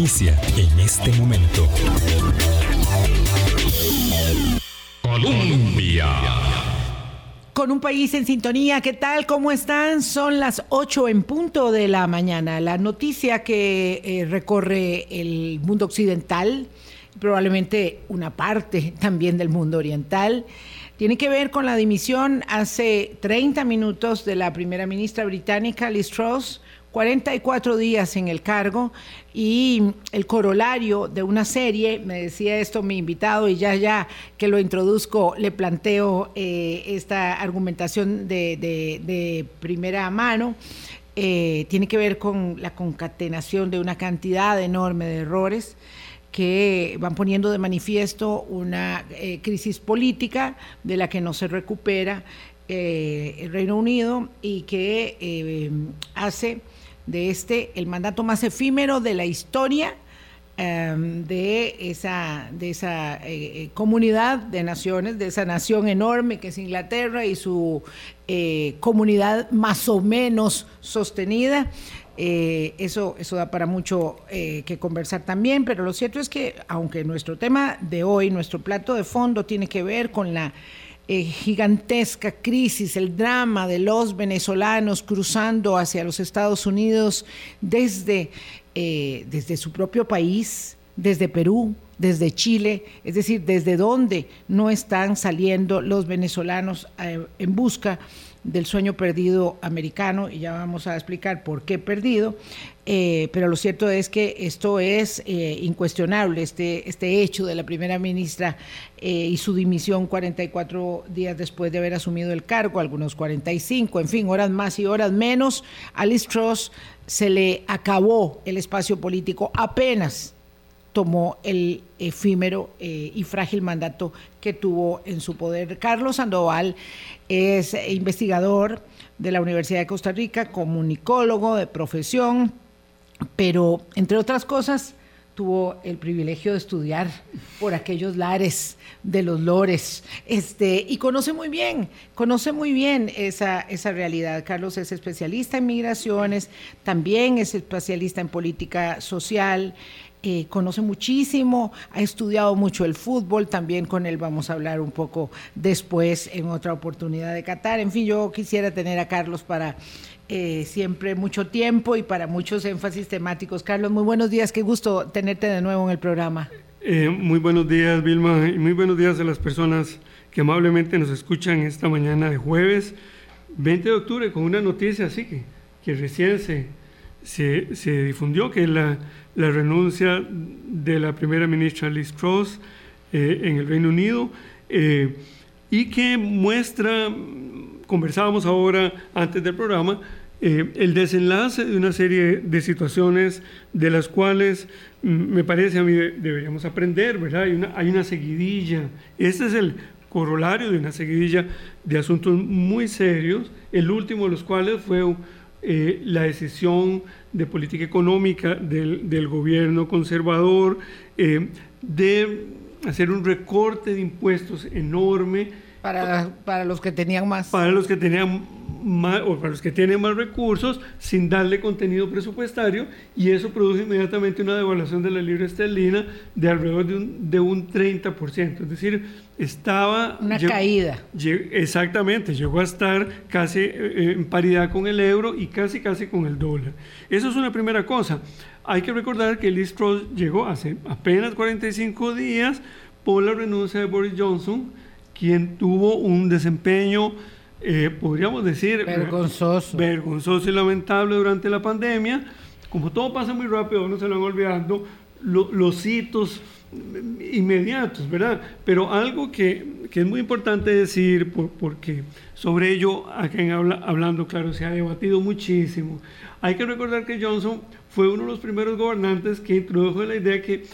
inicia en este momento. Colombia. Con un país en sintonía, ¿qué tal? ¿Cómo están? Son las 8 en punto de la mañana. La noticia que eh, recorre el mundo occidental, probablemente una parte también del mundo oriental, tiene que ver con la dimisión hace 30 minutos de la primera ministra británica Liz Truss 44 días en el cargo y el corolario de una serie, me decía esto mi invitado y ya ya que lo introduzco le planteo eh, esta argumentación de, primera mano, eh, tiene que ver con la concatenación de una cantidad enorme de errores que van poniendo de manifiesto una eh, crisis política de la que no se recupera el Reino Unido y que hace de este, el mandato más efímero de la historia em, de esa, de esa eh, eh, comunidad de naciones, de esa nación enorme que es Inglaterra y su eh, comunidad más o menos sostenida. eso, eso da para mucho que conversar también, pero lo cierto es que aunque nuestro tema de hoy, nuestro plato de fondo tiene que ver con la eh, gigantesca crisis, el drama de los venezolanos cruzando hacia los Estados Unidos desde, eh, desde su propio país, desde Perú, desde Chile, es decir, desde donde no están saliendo los venezolanos eh, en busca del sueño perdido americano, y ya vamos a explicar por qué perdido, eh, pero lo cierto es que esto es eh, incuestionable, este, este hecho de la primera ministra y su dimisión 44 días después de haber asumido el cargo, algunos 45, en fin, horas más y horas menos, a Liz Truss se le acabó el espacio político apenas tomó el efímero y frágil mandato que tuvo en su poder. Carlos Sandoval es investigador de la Universidad de Costa Rica, comunicólogo de profesión, pero entre otras cosas tuvo el privilegio de estudiar por aquellos lares de los lores, este, y conoce muy bien, conoce muy bien esa, esa realidad. Carlos es especialista en migraciones, también es especialista en política social, eh, conoce muchísimo, ha estudiado mucho el fútbol, también con él vamos a hablar un poco después en otra oportunidad de Qatar. En fin, yo quisiera tener a Carlos para eh, siempre mucho tiempo y para muchos énfasis temáticos. Carlos, muy buenos días, qué gusto tenerte de nuevo en el programa. Eh, muy buenos días, Vilma, y muy buenos días a las personas que amablemente nos escuchan esta mañana de jueves 20 de octubre con una noticia así que, que recién se, se, se difundió, que la la renuncia de la primera ministra Liz Truss eh, en el Reino Unido eh, y que muestra, conversábamos ahora antes del programa, eh, el desenlace de una serie de situaciones de las cuales mm, me parece a mí deberíamos aprender, ¿verdad? Hay una, hay una seguidilla, este es el corolario de una seguidilla de asuntos muy serios, el último de los cuales fue eh, la decisión de política económica del, gobierno conservador eh, de hacer un recorte de impuestos enorme. Para, para los que tenían más. Para los que tenían o para los que tienen más recursos sin darle contenido presupuestario y eso produce inmediatamente una devaluación de la libra esterlina de alrededor de un, de un 30%. Es decir, estaba... Una caída. exactamente, llegó a estar casi eh, en paridad con el euro y casi casi con el dólar. Eso es una primera cosa. Hay que recordar que Liz Truss llegó hace apenas 45 días por la renuncia de Boris Johnson, quien tuvo un desempeño eh, podríamos decir, vergonzoso. vergonzoso y lamentable durante la pandemia. Como todo pasa muy rápido, no se lo van olvidando los hitos inmediatos, ¿verdad? Pero algo que, que es muy importante decir, porque sobre ello, aquí habla, hablando, claro, se ha debatido muchísimo. Hay que recordar que Johnson fue uno de los primeros gobernantes que introdujo la idea que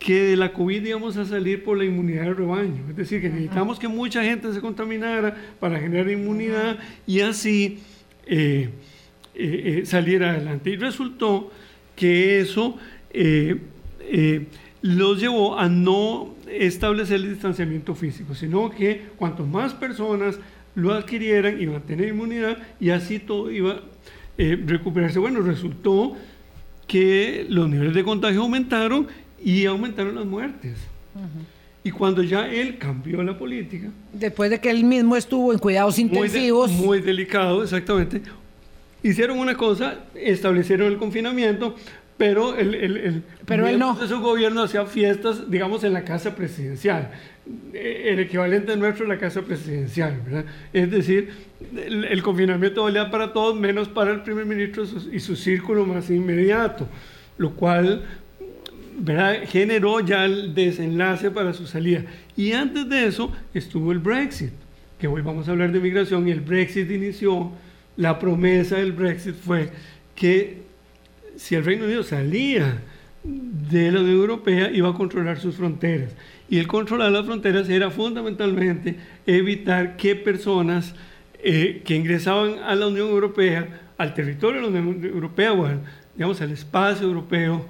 que de la COVID íbamos a salir por la inmunidad del rebaño. Es decir, que necesitamos que mucha gente se contaminara para generar inmunidad y así eh, eh, eh, salir adelante. Y resultó que eso los llevó a no establecer el distanciamiento físico, sino que cuanto más personas lo adquirieran, iban a tener inmunidad y así todo iba a recuperarse. Bueno, resultó que los niveles de contagio aumentaron y aumentaron las muertes. Y cuando ya él cambió la política. Después de que él mismo estuvo en cuidados intensivos. Muy, delicado, exactamente. Hicieron una cosa, establecieron el confinamiento, pero el, el, pero él no. de su gobierno hacía fiestas, digamos, en la casa presidencial. Eh, el equivalente nuestro es la casa presidencial, ¿verdad? Es decir, el, confinamiento valía para todos, menos para el primer ministro y su círculo más inmediato, lo cual generó ya el desenlace para su salida. Y antes de eso estuvo el Brexit, que hoy vamos a hablar de migración, y el Brexit inició, la promesa del Brexit fue que si el Reino Unido salía de la Unión Europea, iba a controlar sus fronteras. Y el controlar las fronteras era fundamentalmente evitar que personas eh, que ingresaban a la Unión Europea, al territorio de la Unión Europea o digamos, al espacio europeo,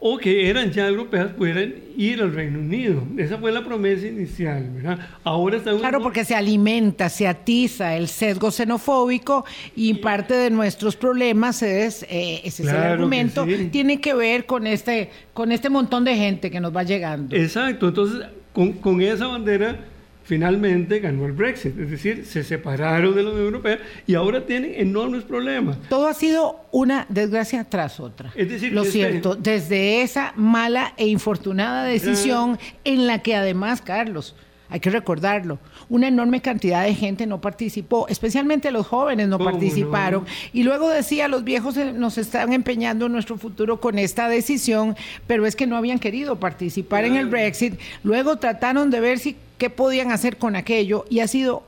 o que eran ya europeas pudieran ir al Reino Unido. Esa fue la promesa inicial, ¿verdad? Ahora está Claro, porque se alimenta, se atiza el sesgo xenofóbico y parte de nuestros problemas es, eh, ese es el argumento, tiene que ver con este, con este montón de gente que nos va llegando. Exacto, entonces con, con esa bandera finalmente ganó el Brexit, es decir, se separaron de la Unión Europea y ahora tienen enormes problemas. Todo ha sido una desgracia tras otra. Es decir, lo cierto, desde esa mala e infortunada decisión en la que además, Carlos, hay que recordarlo, una enorme cantidad de gente no participó, especialmente los jóvenes no participaron. Y luego decía, los viejos eh, nos están empeñando en nuestro futuro con esta decisión, pero es que no habían querido participar en el Brexit. Luego trataron de ver si qué podían hacer con aquello y ha sido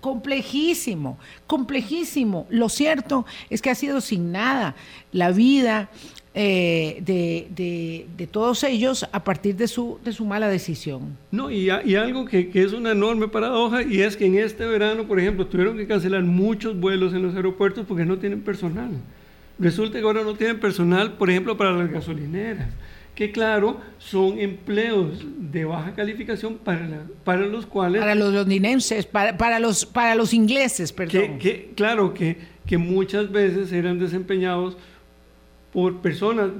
complejísimo, complejísimo. Lo cierto es que ha sido sin nada la vida eh, de, todos ellos a partir de su, de su mala decisión. No, y, algo que, que, es una enorme paradoja, y es que en este verano, por ejemplo, tuvieron que cancelar muchos vuelos en los aeropuertos porque no tienen personal. Resulta que ahora no tienen personal, por ejemplo, para las gasolineras que claro, son empleos de baja calificación para, para los cuales... Para los londinenses, para, para, los, para los ingleses, perdón. Que, claro, que, que muchas veces eran desempeñados por personas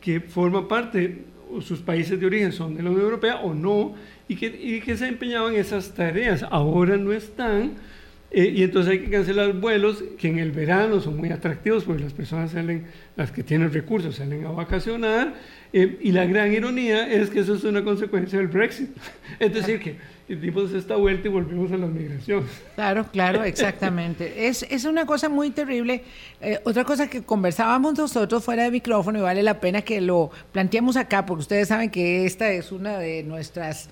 que forman parte, o sus países de origen son de la Unión Europea o no, y que, y que se empeñaban esas tareas. Ahora no están, eh, y entonces hay que cancelar vuelos que en el verano son muy atractivos porque las personas salen, las que tienen recursos, salen a vacacionar eh, y la gran ironía es que eso es una consecuencia del Brexit. Es decir, que dimos esta vuelta y volvimos a la migración. Claro, claro, exactamente. Es, es una cosa muy terrible. Eh, otra cosa que conversábamos nosotros fuera de micrófono y vale la pena que lo planteemos acá, porque ustedes saben que esta es una de nuestras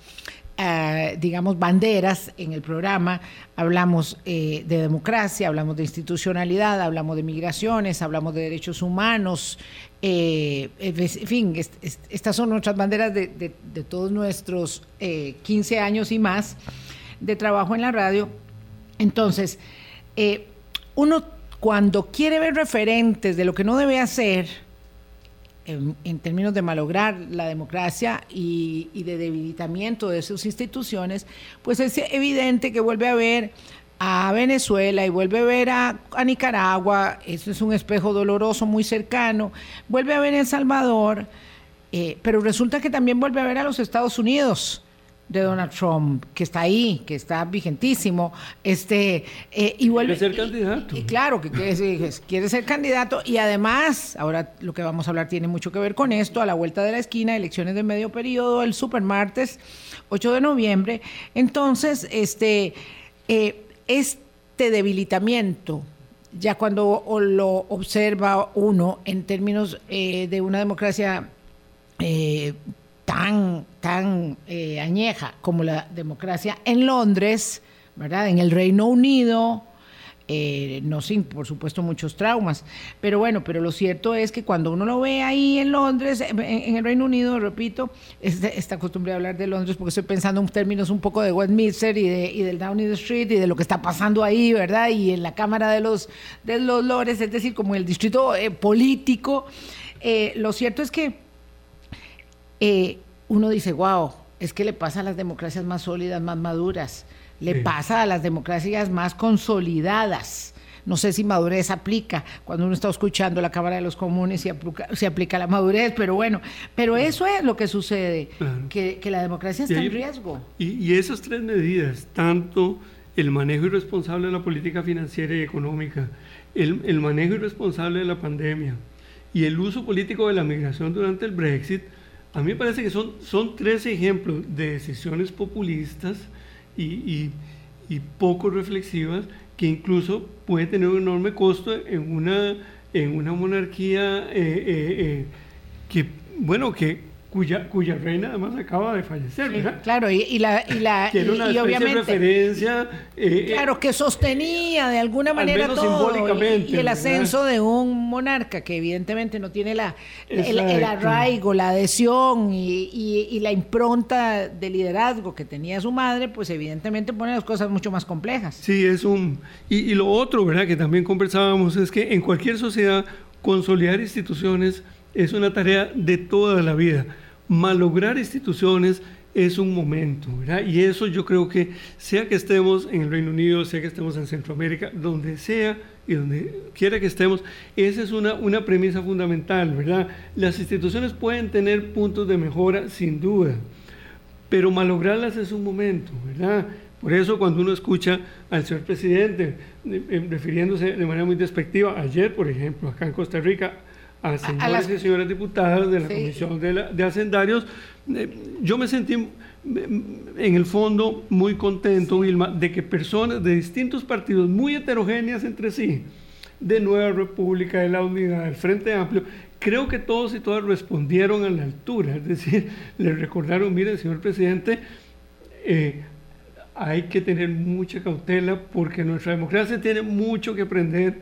eh, digamos, banderas en el programa. Hablamos de democracia, hablamos de institucionalidad, hablamos de migraciones, hablamos de derechos humanos, eh, en fin, estas son nuestras banderas de, todos nuestros 15 eh, años y más de trabajo en la radio. Entonces, eh, uno cuando quiere ver referentes de lo que no debe hacer, en, términos de malograr la democracia y, de debilitamiento de sus instituciones, pues es evidente que vuelve a haber a Venezuela y vuelve a ver a, Nicaragua, eso es un espejo doloroso muy cercano, vuelve a ver a El Salvador, eh, pero resulta que también vuelve a ver a los Estados Unidos de Donald Trump, que está ahí, que está vigentísimo, este, eh, y vuelve... Quiere ser candidato. Y, claro, que quiere, quiere, ser candidato, y además, ahora lo que vamos a hablar tiene mucho que ver con esto, a la vuelta de la esquina, elecciones de medio periodo, el supermartes, 8 de noviembre, entonces, este... Eh, este debilitamiento, ya cuando lo observa uno en términos eh, de una democracia eh, tan, tan eh, añeja como la democracia en Londres, ¿verdad? En el Reino Unido, eh, no sin, por supuesto, muchos traumas. Pero bueno, pero lo cierto es que cuando uno lo ve ahí en Londres, en, el Reino Unido, repito, esta costumbre de hablar de Londres porque estoy pensando en términos un poco de Westminster y, de, y del Downing Street y de lo que está pasando ahí, ¿verdad? Y en la Cámara de los, de los Lores, es decir, como el distrito eh, político. Lo cierto es que uno dice, wow, es que le pasa a las democracias más sólidas, más maduras le pasa a las democracias más consolidadas. no sé si madurez aplica cuando uno está escuchando la Cámara de los Comunes si aplica, si aplica la madurez, pero bueno, pero eso es lo que sucede, que, la democracia está en riesgo. Y, y esas tres medidas, tanto el manejo irresponsable de la política financiera y económica, el, el manejo irresponsable de la pandemia y el uso político de la migración durante el Brexit, a mí me parece que son, son tres ejemplos de decisiones populistas y, y, poco reflexivas que incluso pueden tener un enorme costo en una, en una monarquía eh, eh, eh, que, bueno, que cuya, cuya reina además acaba de fallecer, ¿verdad? claro, y, la, y, la, y, una y obviamente, referencia. Eh, claro, que sostenía de alguna manera todo. Y, el ascenso de un monarca que evidentemente no tiene la, el, arraigo, la adhesión y, la impronta de liderazgo que tenía su madre, pues evidentemente pone las cosas mucho más complejas. Sí, es un. Y, lo otro, ¿verdad?, que también conversábamos, es que en cualquier sociedad consolidar instituciones es una tarea de toda la vida malograr instituciones es un momento, ¿verdad? Y eso yo creo que sea que estemos en el Reino Unido, sea que estemos en Centroamérica, donde sea y donde quiera que estemos, esa es una, una premisa fundamental, ¿verdad? Las instituciones pueden tener puntos de mejora, sin duda, pero malograrlas es un momento, ¿verdad? Por eso cuando uno escucha al señor presidente eh, refiriéndose de manera muy despectiva, ayer, por ejemplo, acá en Costa Rica, a señores y señoras diputadas de la Comisión de, de Hacendarios. Eh, yo me sentí mm, en el fondo muy contento, Vilma, de que personas de distintos partidos muy heterogéneas entre sí, de Nueva República, de la Unidad, del Frente Amplio, creo que todos y todas respondieron a la altura, es decir, le recordaron, mire, señor presidente, eh, hay que tener mucha cautela porque nuestra democracia tiene mucho que aprender,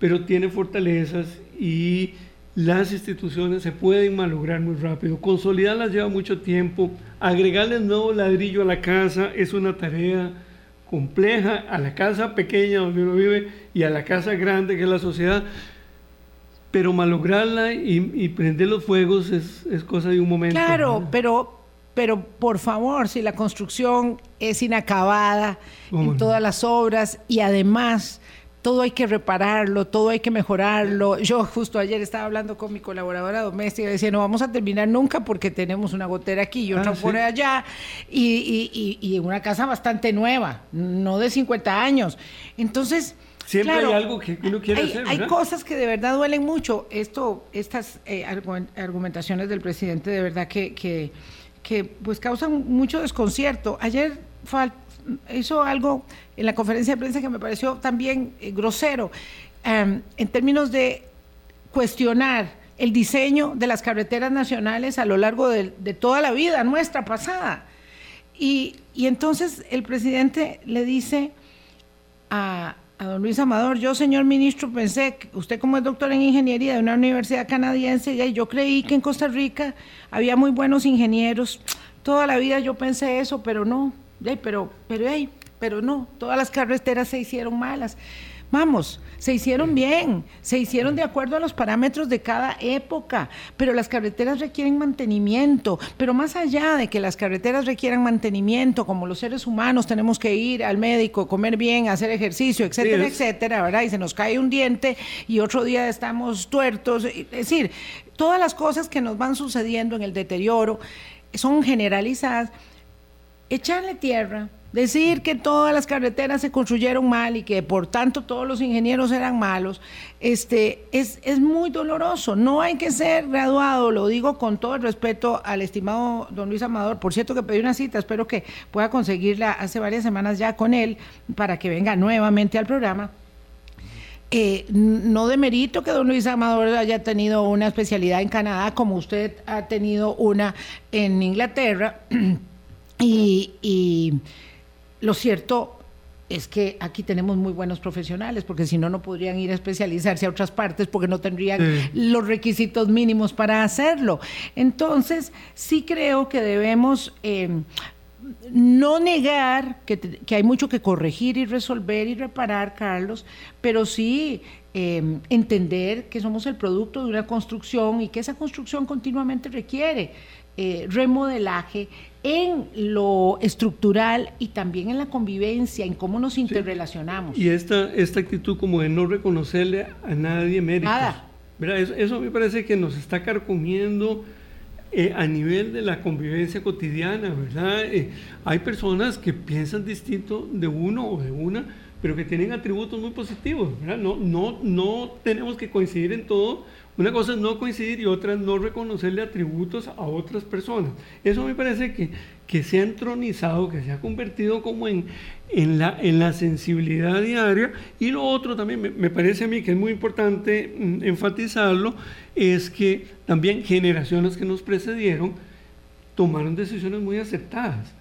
pero tiene fortalezas y las instituciones se pueden malograr muy rápido. Consolidarlas lleva mucho tiempo. Agregarles nuevo ladrillo a la casa es una tarea compleja, a la casa pequeña donde uno vive y a la casa grande que es la sociedad. Pero malograrla y, prender los fuegos es, cosa de un momento. Claro, pero, pero por favor, si la construcción es inacabada en todas las obras y además todo hay que repararlo, todo hay que mejorarlo. Yo justo ayer estaba hablando con mi colaboradora doméstica y decía, no vamos a terminar nunca porque tenemos una gotera aquí y otra ah, por allá, y, y, una casa bastante nueva, no de 50 años. Entonces... Siempre hay algo que uno quiere hacer. Hay cosas que de verdad duelen mucho. Esto, estas eh, argumentaciones del presidente de verdad que, que, que pues causan mucho desconcierto. Ayer hizo algo en la conferencia de prensa que me pareció también eh, grosero, em, en términos de cuestionar el diseño de las carreteras nacionales a lo largo de, toda la vida nuestra pasada. Y, entonces el presidente le dice a, a, don Luis Amador, yo señor ministro pensé, que usted como es doctor en ingeniería de una universidad canadiense, yo creí que en Costa Rica había muy buenos ingenieros. Toda la vida yo pensé eso, pero no, pero, pero, pero no, todas las carreteras se hicieron malas. Vamos, se hicieron bien, se hicieron de acuerdo a los parámetros de cada época, pero las carreteras requieren mantenimiento. Pero más allá de que las carreteras requieran mantenimiento, como los seres humanos tenemos que ir al médico, comer bien, hacer ejercicio, etcétera, etcétera, ¿verdad? Y se nos cae un diente y otro día estamos tuertos. Es decir, todas las cosas que nos van sucediendo en el deterioro son generalizadas echarle tierra, decir que todas las carreteras se construyeron mal y que por tanto todos los ingenieros eran malos, este, es, es muy doloroso. No hay que ser graduado, lo digo con todo el respeto al estimado don Luis Amador. Por cierto que pedí una cita, espero que pueda conseguirla hace varias semanas ya con él para que venga nuevamente al programa. Eh, no demerito que don Luis Amador haya tenido una especialidad en Canadá como usted ha tenido una en Inglaterra. Y, lo cierto es que aquí tenemos muy buenos profesionales, porque si no, no podrían ir a especializarse a otras partes porque no tendrían los requisitos mínimos para hacerlo. Entonces, sí creo que debemos... Eh, no negar que, hay mucho que corregir y resolver y reparar, Carlos, pero sí em, entender que somos el producto de una construcción y que esa construcción continuamente requiere eh, remodelaje en lo estructural y también en la convivencia, en cómo nos interrelacionamos. Y esta, esta actitud como de no reconocerle a nadie méritos. Nada. Eso, eso, me parece que nos está carcomiendo eh, a nivel de la convivencia cotidiana, ¿verdad? Eh, hay personas que piensan distinto de uno o de una, pero que tienen atributos muy positivos, ¿verdad? No, no, no tenemos que coincidir en todo. Una cosa es no coincidir y otra es no reconocerle atributos a otras personas. Eso me parece que, que se ha entronizado, que se ha convertido como en, en, la, en la sensibilidad diaria. Y lo otro también me, me parece a mí que es muy importante mm, enfatizarlo, es que también generaciones que nos precedieron tomaron decisiones muy aceptadas.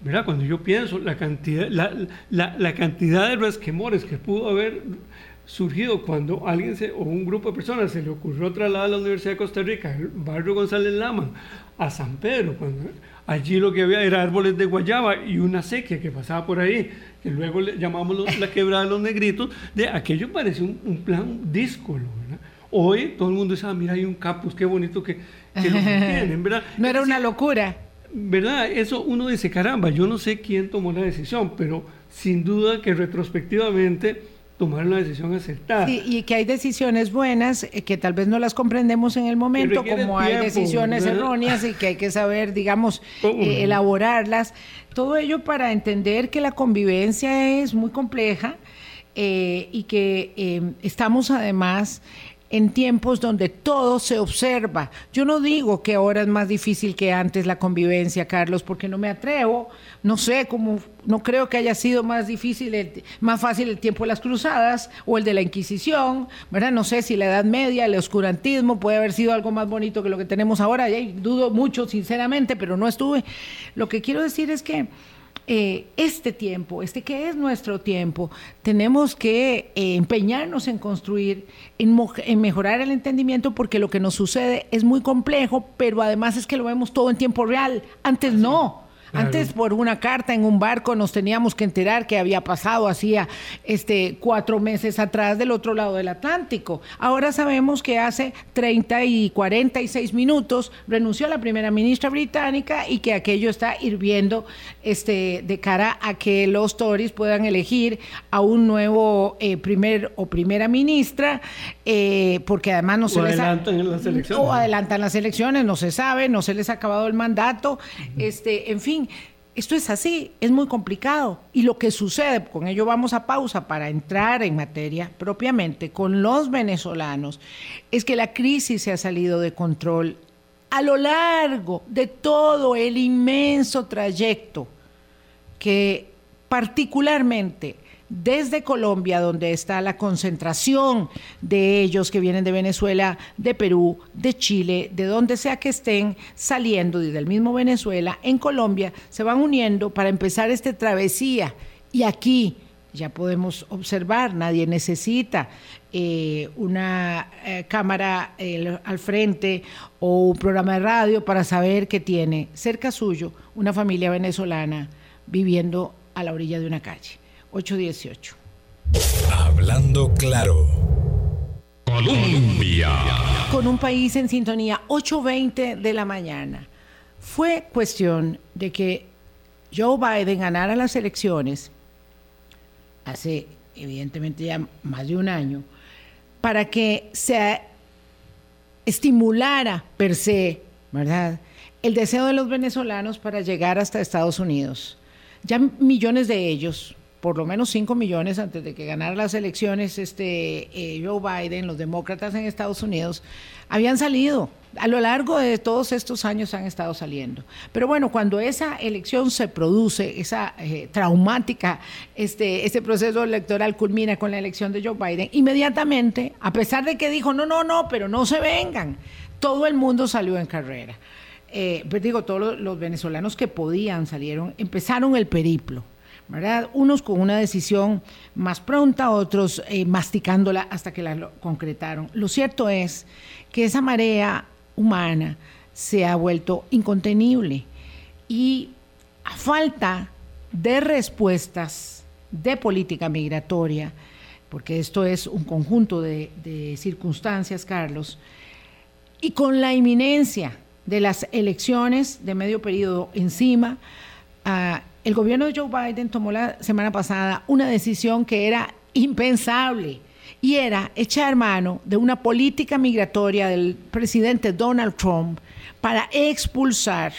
¿Verdad? Cuando yo pienso la cantidad, la, la, la cantidad de resquemores que pudo haber surgido cuando alguien se, o un grupo de personas se le ocurrió trasladar a la Universidad de Costa Rica, el barrio González Lama, a San Pedro, cuando allí lo que había era árboles de guayaba y una sequía que pasaba por ahí, que luego le llamamos la quebrada de los negritos, de aquello parece un, un plan díscolo, ¿verdad? Hoy todo el mundo dice, ah, mira, hay un capus, qué bonito que, lo tienen, ¿verdad? No era una locura. ¿Verdad? Eso uno dice, caramba, yo no sé quién tomó la decisión, pero sin duda que retrospectivamente tomaron la decisión acertada. Sí, y que hay decisiones buenas eh, que tal vez no las comprendemos en el momento, como hay decisiones erróneas y que hay que saber, digamos, eh, elaborarlas. Todo ello para entender que la convivencia es muy compleja eh, y que estamos además en tiempos donde todo se observa. Yo no digo que ahora es más difícil que antes la convivencia, Carlos, porque no me atrevo, no sé cómo, no creo que haya sido más difícil, más fácil el tiempo de las cruzadas o el de la Inquisición, ¿verdad? No sé si la Edad Media, el oscurantismo puede haber sido algo más bonito que lo que tenemos ahora, y dudo mucho, sinceramente, pero no estuve. Lo que quiero decir es que eh, este tiempo, este que es nuestro tiempo, tenemos que eh, empeñarnos en construir, en, en, mejorar el entendimiento, porque lo que nos sucede es muy complejo, pero además es que lo vemos todo en tiempo real. Antes no. Antes por una carta en un barco nos teníamos que enterar que había pasado hacía este, cuatro meses atrás del otro lado del Atlántico. Ahora sabemos que hace 30 y 46 minutos renunció la primera ministra británica y que aquello está hirviendo este, de cara a que los Tories puedan elegir a un nuevo eh, primer o primera ministra, eh, porque además no se les adelantan las elecciones. O adelantan las elecciones, no se sabe, no se les ha acabado el mandato, este, en fin esto es así, es muy complicado. Y lo que sucede, con ello vamos a pausa para entrar en materia propiamente con los venezolanos, es que la crisis se ha salido de control a lo largo de todo el inmenso trayecto que particularmente desde Colombia, donde está la concentración de ellos que vienen de Venezuela, de Perú, de Chile, de donde sea que estén saliendo desde el mismo Venezuela, en Colombia, se van uniendo para empezar esta travesía. Y aquí ya podemos observar, nadie necesita eh, una eh, cámara al frente o un programa de radio para saber que tiene cerca suyo una familia venezolana viviendo a la orilla de una calle. 818. Hablando claro. Colombia. Con un país en sintonía, 8.20 de la mañana. Fue cuestión de que Joe Biden ganara las elecciones hace evidentemente ya más de un año, para que se estimulara per se, ¿verdad? El deseo de los venezolanos para llegar hasta Estados Unidos. Ya millones de ellos, por lo menos 5 millones antes de que ganara las elecciones este, eh, Joe Biden, los demócratas en Estados Unidos, habían salido. A lo largo de todos estos años han estado saliendo. Pero bueno, cuando esa elección se produce, esa eh, traumática, este, este proceso electoral culmina con la elección de Joe Biden, inmediatamente, a pesar de que dijo, no, no, no, pero no se vengan, todo el mundo salió en carrera. Eh, pues digo, todos los venezolanos que podían salieron, empezaron el periplo unos con una decisión más pronta, otros eh, masticándola hasta que la concretaron. Lo cierto es que esa marea humana se ha vuelto incontenible y a falta de respuestas de política migratoria, porque esto es un conjunto de, circunstancias, Carlos, y con la inminencia de las elecciones de medio periodo encima, ah, el gobierno de Joe Biden tomó la semana pasada una decisión que era impensable y era echar mano de una política migratoria del presidente Donald Trump para expulsar,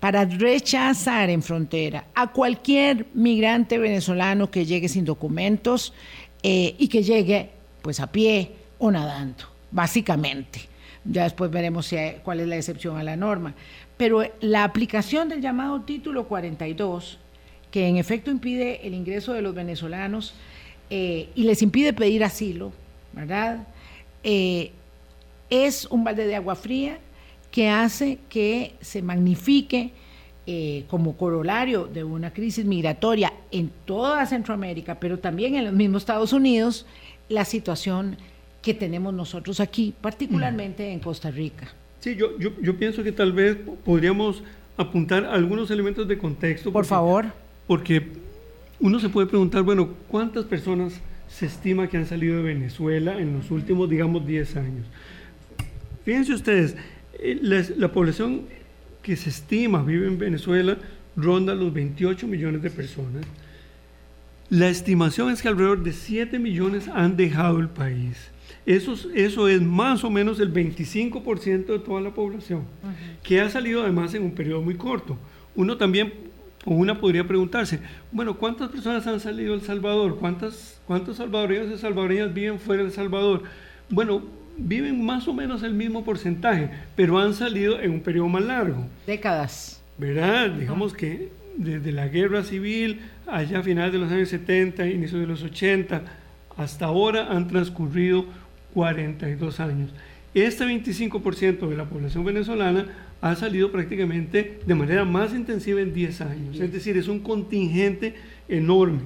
para rechazar en frontera a cualquier migrante venezolano que llegue sin documentos eh, y que llegue pues a pie o nadando, básicamente. Ya después veremos cuál es la excepción a la norma. Pero la aplicación del llamado título 42, que en efecto impide el ingreso de los venezolanos eh, y les impide pedir asilo, ¿verdad? Eh, es un balde de agua fría que hace que se magnifique eh, como corolario de una crisis migratoria en toda Centroamérica, pero también en los mismos Estados Unidos, la situación que tenemos nosotros aquí, particularmente en Costa Rica. Sí, yo, yo, yo, pienso que tal vez podríamos apuntar algunos elementos de contexto. Por favor. Porque uno se puede preguntar, bueno, ¿cuántas personas se estima que han salido de Venezuela en los últimos, digamos, 10 años? Fíjense ustedes, eh, la, población que se estima vive en Venezuela ronda los 28 millones de personas. La estimación es que alrededor de 7 millones han dejado el país. Eso, eso es más o menos el 25% de toda la población, que ha salido además en un periodo muy corto. Uno también una podría preguntarse, bueno, ¿cuántas personas han salido de El Salvador? ¿Cuántas, ¿Cuántos salvadoreños y salvadoreñas viven fuera de El Salvador? Bueno, viven más o menos el mismo porcentaje, pero han salido en un periodo más largo. Décadas. ¿Verdad? Digamos que desde la guerra civil, allá a finales de los años 70, inicio de los 80, hasta ahora han transcurrido 42 años. Este 25% de la población venezolana ha salido prácticamente de manera más intensiva en 10 años. Es decir, es un contingente enorme.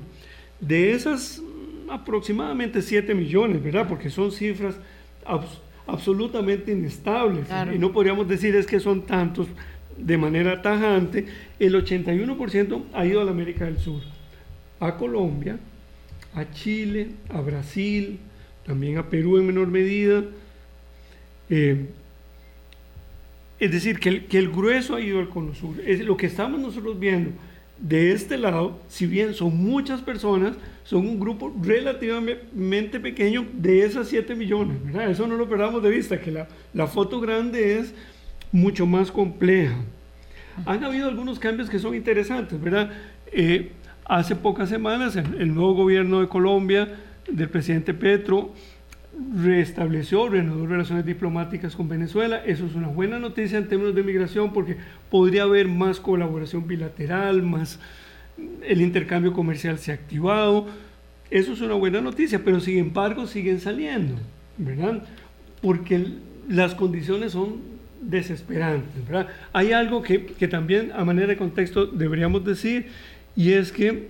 De esas mm, aproximadamente 7 millones, ¿verdad? Porque son cifras absolutamente inestables. Y no podríamos decir es que son tantos de manera tajante. El 81% ha ido a la América del Sur, a Colombia, a Chile, a Brasil, también a Perú en menor medida. Eh, es decir, que el, que el grueso ha ido al cono sur. Es lo que estamos nosotros viendo de este lado, si bien son muchas personas, son un grupo relativamente pequeño de esas 7 millones. Eso no lo perdamos de vista, que la, la foto grande es mucho más compleja. Han habido algunos cambios que son interesantes, ¿verdad? Eh, hace pocas semanas el, el, nuevo gobierno de Colombia, del presidente Petro, restableció, reanudó relaciones diplomáticas con Venezuela. Eso es una buena noticia en términos de migración porque podría haber más colaboración bilateral, más el intercambio comercial se ha activado. Eso es una buena noticia, pero sin embargo siguen saliendo, ¿verdad? Porque las condiciones son desesperantes, ¿verdad? Hay algo que, que también a manera de contexto deberíamos decir y es que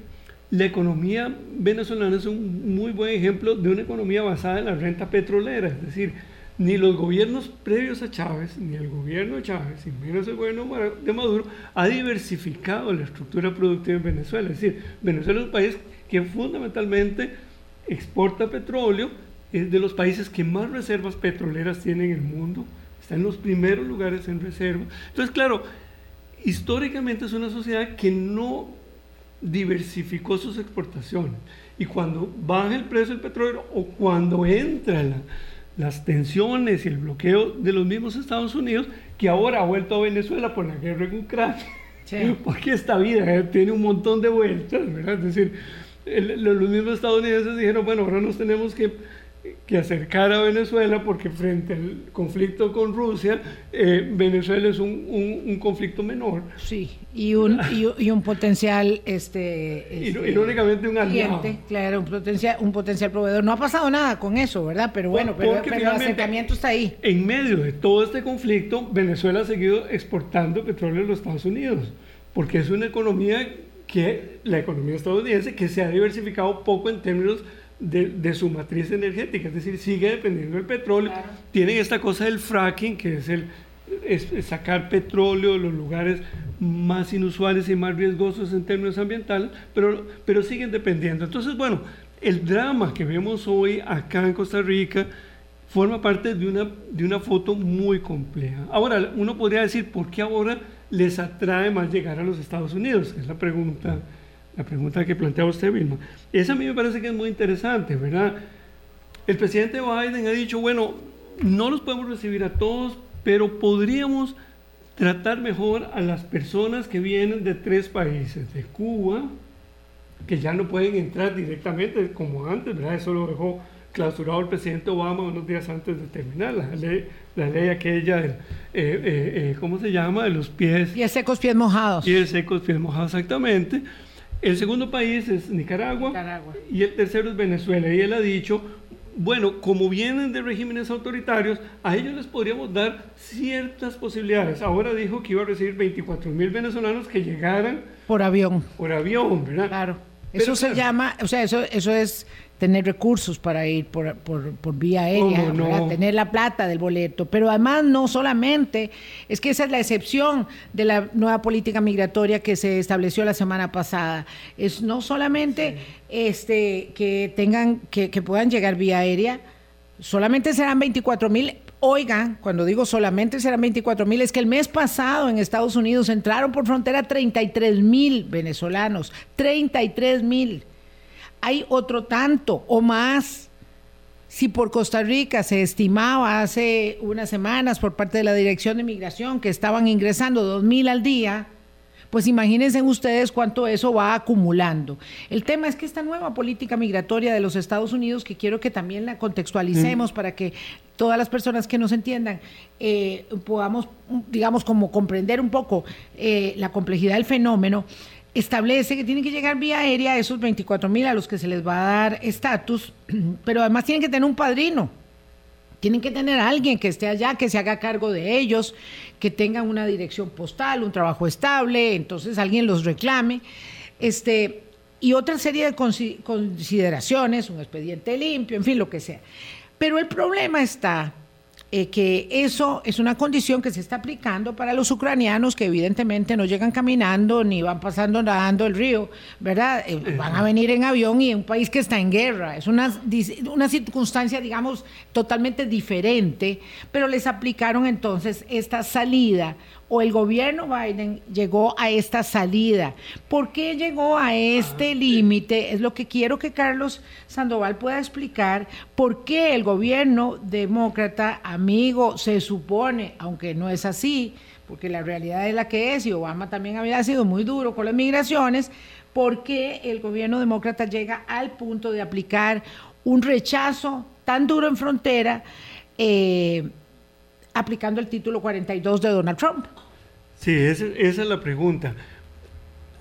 la economía venezolana es un muy buen ejemplo de una economía basada en la renta petrolera, es decir, ni los gobiernos previos a Chávez, ni el gobierno de Chávez, ni menos el gobierno de Maduro, ha diversificado la estructura productiva en Venezuela. Es decir, Venezuela es un país que fundamentalmente exporta petróleo, es de los países que más reservas petroleras tiene en el mundo, está en los primeros lugares en reserva. Entonces, claro, históricamente es una sociedad que no diversificó sus exportaciones. Y cuando baja el precio del petróleo o cuando entran las tensiones y el bloqueo de los mismos Estados Unidos, que ahora ha vuelto a Venezuela por la guerra en Ucrania, porque esta vida eh, tiene un montón de vueltas, ¿verdad? Es decir, los mismos estadounidenses dijeron, bueno, ahora nos tenemos que que acercar a Venezuela porque frente al conflicto con Rusia, eh, Venezuela es un, un, conflicto menor. Sí, y un, y, un potencial... Este, este, Irónicamente un aliado. claro, un potencial, un potencial proveedor. No ha pasado nada con eso, ¿verdad? Pero bueno, pero, el acercamiento está ahí. En medio de todo este conflicto, Venezuela ha seguido exportando petróleo a los Estados Unidos, porque es una economía que, la economía estadounidense, que se ha diversificado poco en términos de, su matriz energética, es decir, sigue dependiendo del petróleo. Tienen esta cosa del fracking, que es el sacar petróleo de los lugares más inusuales y más riesgosos en términos ambientales, pero, pero siguen dependiendo. Entonces, bueno, el drama que vemos hoy acá en Costa Rica forma parte de una, de una foto muy compleja. Ahora, uno podría decir, ¿por qué ahora les atrae más llegar a los Estados Unidos? Es la pregunta, la pregunta que plantea usted, Vilma. Esa a mí me parece que es muy interesante, ¿verdad? El presidente Biden ha dicho, bueno, no los podemos recibir a todos, pero podríamos tratar mejor a las personas que vienen de tres países, de Cuba, que ya no pueden entrar directamente como antes, ¿verdad? Eso lo dejó clausurado el presidente Obama unos días antes de terminar la ley, la ley aquella, del, eh, eh, eh, ¿cómo se llama? De los pies. Pies secos, pies mojados. Pies secos, pies mojados, exactamente. El segundo país es Nicaragua, Nicaragua. y el tercero es Venezuela. Y él ha dicho, bueno, como vienen de regímenes autoritarios, a ellos les podríamos dar ciertas posibilidades. Ahora dijo que iba a recibir 24 mil venezolanos que llegaran por avión. Por avión, ¿verdad? Claro. Eso se llama, o sea, eso, eso es tener recursos para ir por, por, vía aérea, tener la plata del boleto. Pero además no solamente, es que esa es la excepción de la nueva política migratoria que se estableció la semana pasada. Es no solamente este, que tengan, que, que puedan llegar vía aérea, solamente serán 24 mil. Oigan, cuando digo solamente serán 24 mil, es que el mes pasado en Estados Unidos entraron por frontera 33 mil venezolanos, 33 mil hay otro tanto o más. Si por Costa Rica se estimaba hace unas semanas por parte de la Dirección de Migración que estaban ingresando dos mil al día, pues imagínense ustedes cuánto eso va acumulando. El tema es que esta nueva política migratoria de los Estados Unidos, que quiero que también la contextualicemos mm. para que todas las personas que nos entiendan eh, podamos, digamos, como comprender un poco eh, la complejidad del fenómeno, establece que tienen que llegar vía aérea esos 24 mil a los que se les va a dar estatus, pero además tienen que tener un padrino. Tienen que tener a alguien que esté allá, que se haga cargo de ellos, que tengan una dirección postal, un trabajo estable, entonces alguien los reclame. Este, y otra serie de consideraciones, un expediente limpio, en fin, lo que sea. Pero el problema está eh, que eso es una condición que se está aplicando para los ucranianos que evidentemente no llegan caminando ni van pasando nadando el río, ¿verdad? Eh, van a venir en avión y en un país que está en guerra. Es una, una circunstancia, digamos, totalmente diferente, pero les aplicaron entonces esta salida o el gobierno Biden llegó a esta salida. ¿Por qué llegó a este límite? Es lo que quiero que Carlos Sandoval pueda explicar por qué el gobierno demócrata, amigo, se supone, aunque no es así, porque la realidad es la que es, y Obama también había sido muy duro con las migraciones, ¿por qué el gobierno demócrata llega al punto de aplicar un rechazo tan duro en frontera? Eh, aplicando el título 42 de Donald Trump. Sí, esa, es la pregunta.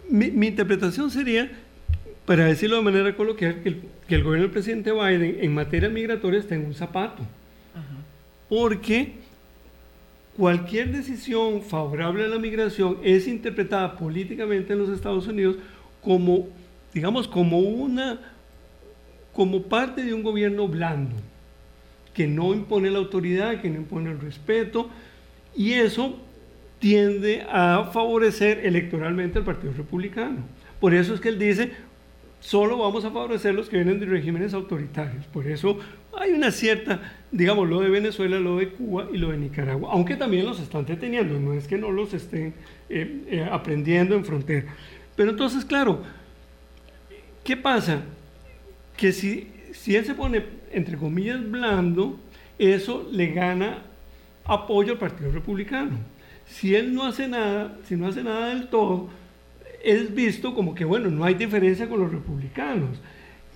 Mi, interpretación sería, para decirlo de manera coloquial, que el, gobierno del presidente Biden en materia migratoria está en un zapato. Porque cualquier decisión favorable a la migración es interpretada políticamente en los Estados Unidos como, digamos, como una, como parte de un gobierno blando que no impone la autoridad, que no impone el respeto, y eso tiende a favorecer electoralmente al Partido Republicano. Por eso es que él dice, solo vamos a favorecer los que vienen de regímenes autoritarios. Por eso hay una cierta, digamos, lo de Venezuela, lo de Cuba y lo de Nicaragua, aunque también los están deteniendo, no es que no los estén eh, eh, aprendiendo en frontera. Pero entonces, claro, ¿qué pasa? Que si, si él se pone entre comillas, blando, eso le gana apoyo al Partido Republicano. Si él no hace nada, si no hace nada del todo, es visto como que, bueno, no hay diferencia con los republicanos.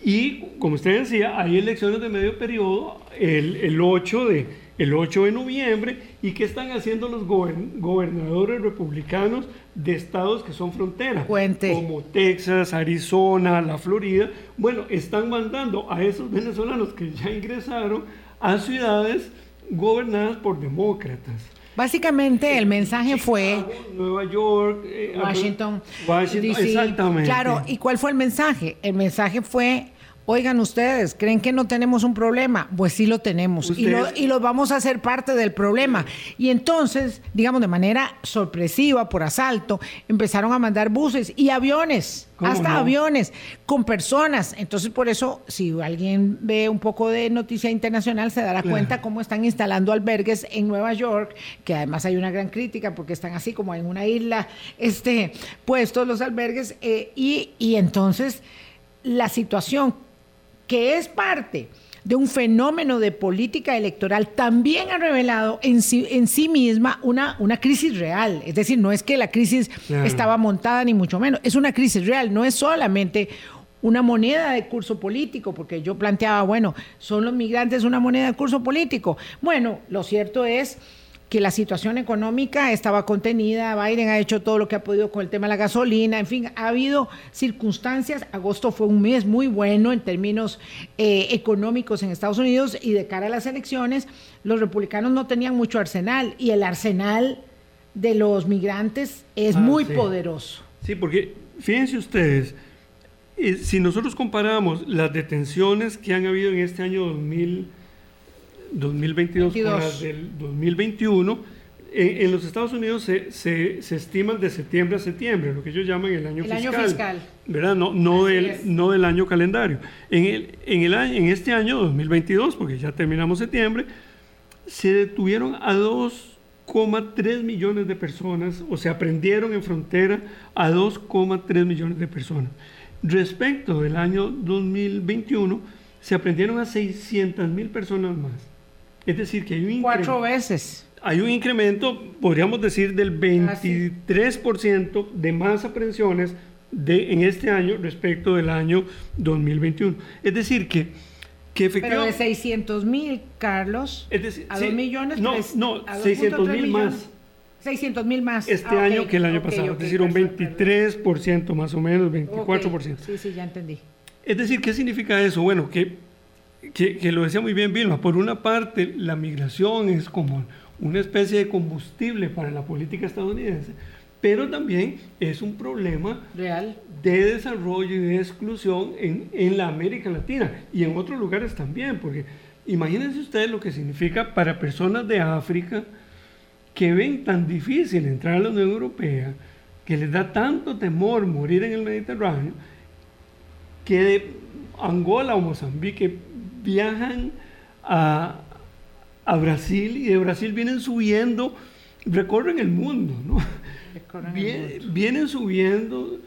Y, como usted decía, hay elecciones de medio periodo el, el 8 de, el 8 de noviembre y qué están haciendo los gobernadores republicanos de estados que son fronteras, como Texas, Arizona, la Florida. Bueno, están mandando a esos venezolanos que ya ingresaron a ciudades gobernadas por demócratas. Básicamente el mensaje fue Nueva York, eh, Washington, Washington, exactamente. Claro, ¿y cuál fue el mensaje? El mensaje fue Oigan ustedes, ¿creen que no tenemos un problema? Pues sí lo tenemos y, lo, y vamos a hacer parte del problema. Y entonces, digamos, de manera sorpresiva, por asalto, empezaron a mandar buses y aviones, hasta aviones, con personas. Entonces, por eso, si alguien ve un poco de noticia internacional, se dará cuenta cómo están instalando albergues en Nueva York, que además hay una gran crítica porque están así como en una isla este, puestos los albergues. Eh, y, y entonces la situación que es parte de un fenómeno de política electoral, también ha revelado en sí, en sí misma una, una crisis real. Es decir, no es que la crisis estaba montada ni mucho menos, es una crisis real, no es solamente una moneda de curso político, porque yo planteaba, bueno, ¿son los migrantes una moneda de curso político? Bueno, lo cierto es que la situación económica estaba contenida, Biden ha hecho todo lo que ha podido con el tema de la gasolina, en fin, ha habido circunstancias, agosto fue un mes muy bueno en términos eh, económicos en Estados Unidos y de cara a las elecciones, los republicanos no tenían mucho arsenal y el arsenal de los migrantes es ah, muy poderoso. Sí, porque fíjense ustedes, eh, si nosotros comparamos las detenciones que han habido en este año 2000, 2022 con las del 2021, en, los Estados Unidos se, se, se, estiman de septiembre a septiembre, lo que ellos llaman el año fiscal. Año fiscal. ¿Verdad? No, no, del, no del año calendario. En, el, en, el, en este año 2022, porque ya terminamos septiembre, se detuvieron a 2,3 millones de personas, o se aprendieron en frontera a 2,3 millones de personas. Respecto del año 2021, se aprendieron a 600 mil personas más. Es decir, que hay un Cuatro veces. Hay un incremento, podríamos decir, del 23% de más aprehensiones de, en este año respecto del año 2021. Es decir, que, que efectivamente... Pero de 600 mil, Carlos, es decir, a 2 millones... No, pues, no, 600 mil más. 600 mil más. Este ah, año que el año pasado, es decir, un 23% más o menos, 24%. Sí, sí, ya entendí. Es decir, ¿qué significa eso? Bueno, que que, lo decía muy bien Vilma, por una parte la migración es como una especie de combustible para la política estadounidense, pero también es un problema real. de desarrollo y de exclusión en, en la América Latina y en otros lugares también, porque imagínense ustedes lo que significa para personas de África que ven tan difícil entrar a la Unión Europea, que les da tanto temor morir en el Mediterráneo, que de Angola o Mozambique viajan a, Brasil y de Brasil vienen subiendo, recorren el mundo, ¿no? Vienen subiendo,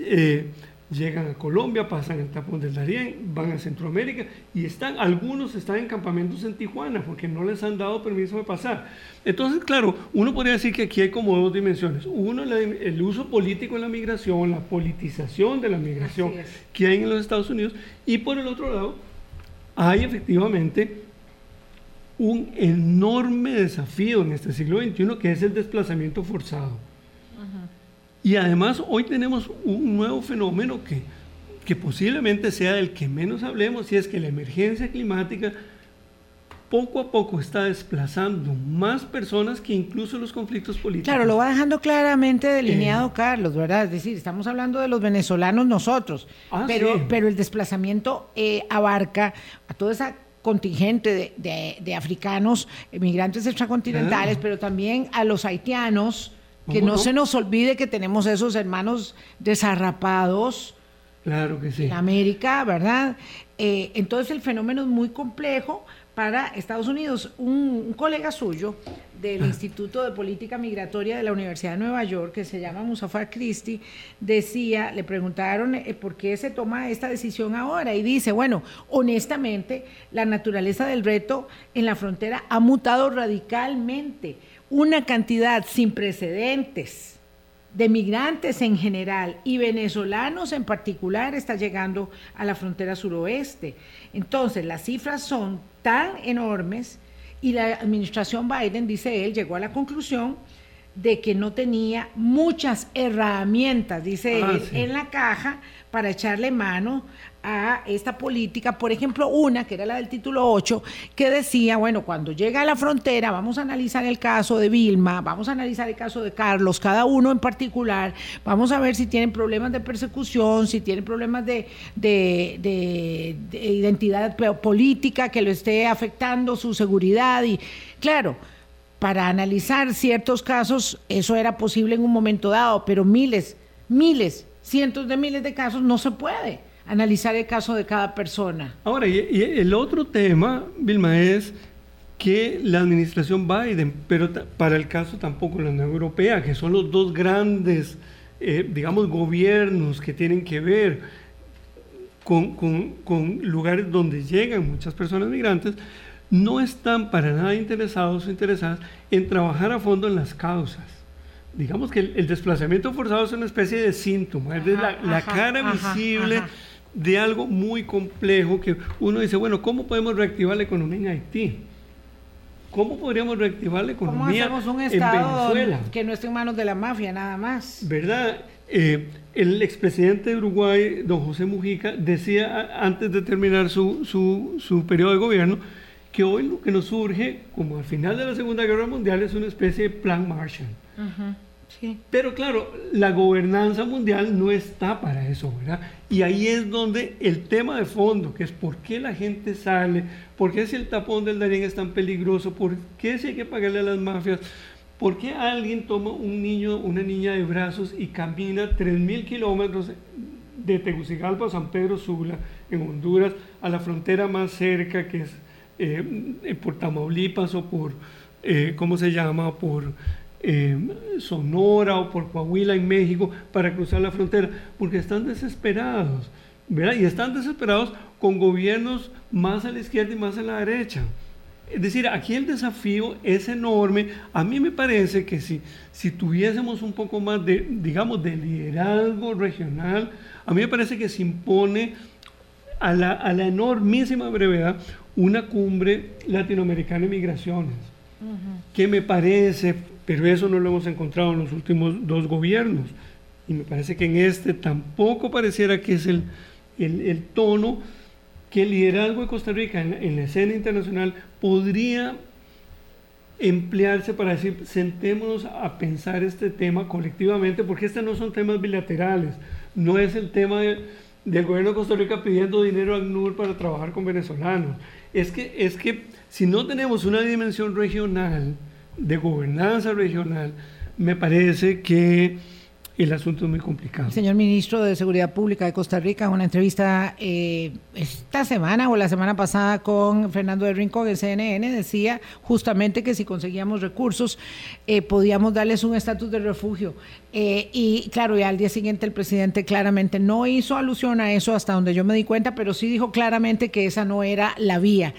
eh, llegan a Colombia, pasan el tapón del Darién, van a Centroamérica y están, algunos están en campamentos en Tijuana porque no les han dado permiso de pasar. Entonces, claro, uno podría decir que aquí hay como dos dimensiones. Uno, el uso político en la migración, la politización de la migración que hay en los Estados Unidos y por el otro lado, hay efectivamente un enorme desafío en este siglo XXI que es el desplazamiento forzado. Y además hoy tenemos un nuevo fenómeno que, que posiblemente sea el que menos hablemos, y es que la emergencia climática poco a poco está desplazando más personas que incluso los conflictos políticos. Claro, lo va dejando claramente delineado eh. Carlos, ¿verdad? Es decir, estamos hablando de los venezolanos nosotros, ah, pero, pero el desplazamiento eh, abarca a toda esa contingente de, africanos, migrantes extracontinentales, pero también a los haitianos, que no, se nos olvide que tenemos esos hermanos desarrapados. Claro que sí. En América, ¿verdad? Eh, entonces el fenómeno es muy complejo, para Estados Unidos. Un, colega suyo del ah. Instituto de Política Migratoria de la Universidad de Nueva York, que se llama Musafar Christie, decía, le preguntaron eh, por qué se toma esta decisión ahora y dice, bueno, honestamente, la naturaleza del reto en la frontera ha mutado radicalmente, una cantidad sin precedentes de migrantes en general y venezolanos en particular está llegando a la frontera suroeste. Entonces, las cifras son tan enormes y la administración Biden, dice él, llegó a la conclusión de que no tenía muchas herramientas, dice ah, él, en la caja para echarle mano a esta política, por ejemplo, una que era la del título 8, que decía, bueno, cuando llega a la frontera vamos a analizar el caso de Vilma, vamos a analizar el caso de Carlos, cada uno en particular, vamos a ver si tienen problemas de persecución, si tienen problemas de, de, identidad política que lo esté afectando su seguridad y claro, para analizar ciertos casos eso era posible en un momento dado, pero miles, miles, cientos de miles de casos no se puede analizar el caso de cada persona. Ahora, y, el otro tema, Vilma, es que la administración Biden, pero para el caso tampoco la Unión Europea, que son los dos grandes, eh, digamos, gobiernos que tienen que ver con, con, lugares donde llegan muchas personas migrantes, no están para nada interesados o interesadas en trabajar a fondo en las causas. Digamos que el, desplazamiento forzado es una especie de síntoma, es la, cara visible de algo muy complejo que uno dice, bueno, ¿cómo podemos reactivar la economía en Haití? ¿Cómo podríamos reactivar la economía ¿Cómo hacemos un estado que no esté en manos de la mafia nada más? ¿Verdad? Eh, el expresidente de Uruguay, don José Mujica, decía antes de terminar su, su, su periodo de gobierno que hoy lo que nos surge, como al final de la Segunda Guerra Mundial, es una especie de plan Marshall. Pero claro, la gobernanza mundial no está para eso, ¿verdad? Y ahí es donde el tema de fondo, que es por qué la gente sale, por qué si el tapón del Darién es tan peligroso, por qué si hay que pagarle a las mafias, por qué alguien toma un niño, una niña de brazos y camina 3.000 kilómetros de Tegucigalpa a San Pedro Sula, en Honduras, a la frontera más cerca, que es eh, por Tamaulipas o por, eh, ¿cómo se llama?, por eh, Sonora o por Coahuila en México para cruzar la frontera, porque están desesperados, ¿verdad? Y están desesperados con gobiernos más a la izquierda y más a la derecha. Es decir, aquí el desafío es enorme. A mí me parece que si, si tuviésemos un poco más de, digamos, de liderazgo regional, a mí me parece que se impone a la, a la enormísima brevedad una cumbre latinoamericana de migraciones, que me parece pero eso no lo hemos encontrado en los últimos dos gobiernos. Y me parece que en este tampoco pareciera que es el, el, tono que el liderazgo de Costa Rica en, la escena internacional podría emplearse para decir, sentémonos a pensar este tema colectivamente, porque estos no son temas bilaterales, no es el tema del gobierno de Costa Rica pidiendo dinero a ACNUR para trabajar con venezolanos. Es que, es que si no tenemos una dimensión regional, de gobernanza regional, me parece que el asunto es muy complicado. señor ministro de Seguridad Pública de Costa Rica, en una entrevista eh, esta semana o la semana pasada con Fernando de Rincón en CNN, decía justamente que si conseguíamos recursos eh, podíamos darles un estatus de refugio. Eh, y claro, y al día siguiente el presidente claramente no hizo alusión a eso hasta donde yo me di cuenta, pero sí dijo claramente que esa no era la vía.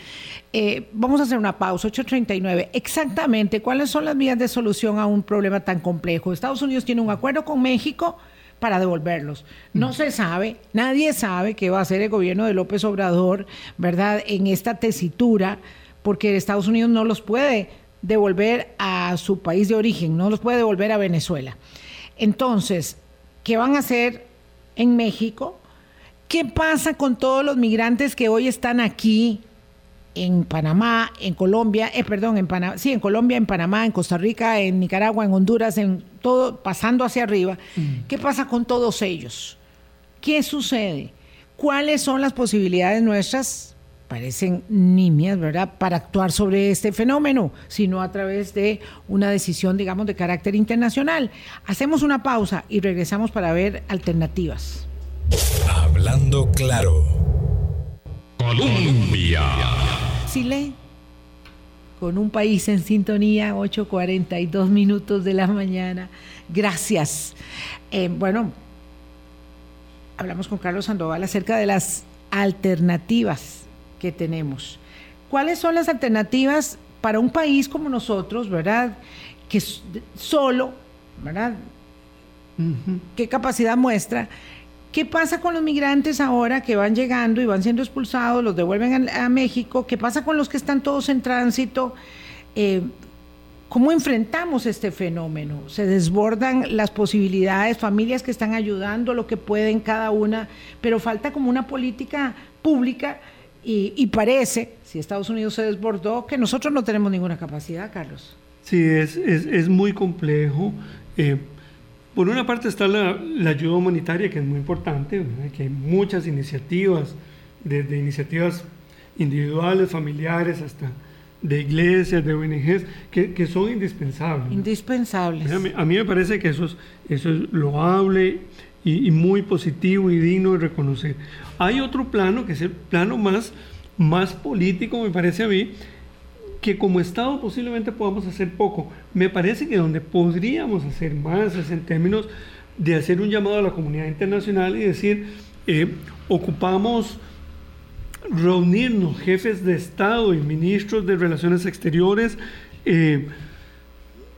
Eh, vamos a hacer una pausa, 8.39. Exactamente, ¿cuáles son las vías de solución a un problema tan complejo? Estados Unidos tiene un acuerdo con México para devolverlos. No se sabe, nadie sabe qué va a hacer el gobierno de López Obrador, ¿verdad?, en esta tesitura, porque Estados Unidos no los puede devolver a su país de origen, no los puede devolver a Venezuela. Entonces, ¿qué van a hacer en México? ¿Qué pasa con todos los migrantes que hoy están aquí en Panamá, en Colombia, eh, perdón, en Panamá, sí, en Colombia, en Panamá, en Costa Rica, en Nicaragua, en Honduras, en todo, pasando hacia arriba? Mm. ¿Qué pasa con todos ellos? ¿Qué sucede? ¿Cuáles son las posibilidades nuestras parecen nimias, ¿verdad?, para actuar sobre este fenómeno, sino a través de una decisión, digamos, de carácter internacional. Hacemos una pausa y regresamos para ver alternativas. Hablando claro. Colombia. Chile, con un país en sintonía, 8.42 minutos de la mañana. Gracias. Eh, bueno, hablamos con Carlos Sandoval acerca de las alternativas que tenemos. ¿Cuáles son las alternativas para un país como nosotros, verdad? Que solo, ¿verdad? ¿Qué capacidad muestra? ¿Qué pasa con los migrantes ahora que van llegando y van siendo expulsados, los devuelven a, México? ¿Qué pasa con los que están todos en tránsito? Eh, ¿Cómo enfrentamos este fenómeno? Se desbordan las posibilidades, familias que están ayudando lo que pueden cada una, pero falta como una política pública y, parece, si Estados Unidos se desbordó, que nosotros no tenemos ninguna capacidad, Carlos. Sí, es, es, muy complejo. Eh, por una parte está la, ayuda humanitaria, que es muy importante, que hay muchas iniciativas, desde iniciativas individuales, familiares, hasta de iglesias, de ONGs, que, que son indispensables. Indispensables. A mí, me parece que eso es, eso es loable y, muy positivo y digno de reconocer. Hay otro plano, que es el plano más, más político, me parece a mí, que como Estado posiblemente podamos hacer poco. Me parece que donde podríamos hacer más es en términos de hacer un llamado a la comunidad internacional y decir, eh, ocupamos reunirnos jefes de Estado y ministros de Relaciones Exteriores eh,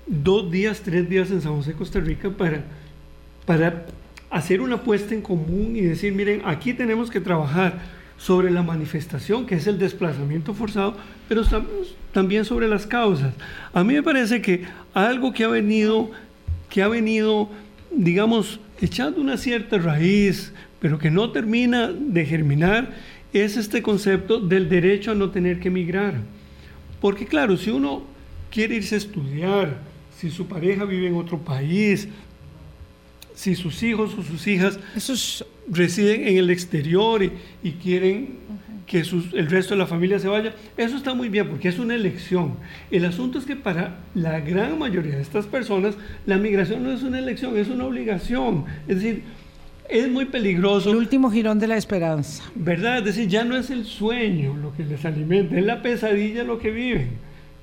dos días, tres días en San José, Costa Rica, para, para hacer una apuesta en común y decir, miren, aquí tenemos que trabajar sobre la manifestación, que es el desplazamiento forzado, pero también sobre las causas. A mí me parece que algo que ha venido, que ha venido, digamos, echando una cierta raíz, pero que no termina de germinar, es este concepto del derecho a no tener que emigrar. Porque claro, si uno quiere irse a estudiar, si su pareja vive en otro país, si sus hijos o sus hijas residen en el exterior y, quieren que el resto de la familia se vaya, eso está muy bien porque es una elección. El asunto es que para la gran mayoría de estas personas la migración no es una elección, es una obligación. Es decir, es muy peligroso. El último girón de la esperanza. ¿Verdad? Es decir, ya no es el sueño lo que les alimenta, es la pesadilla lo que viven.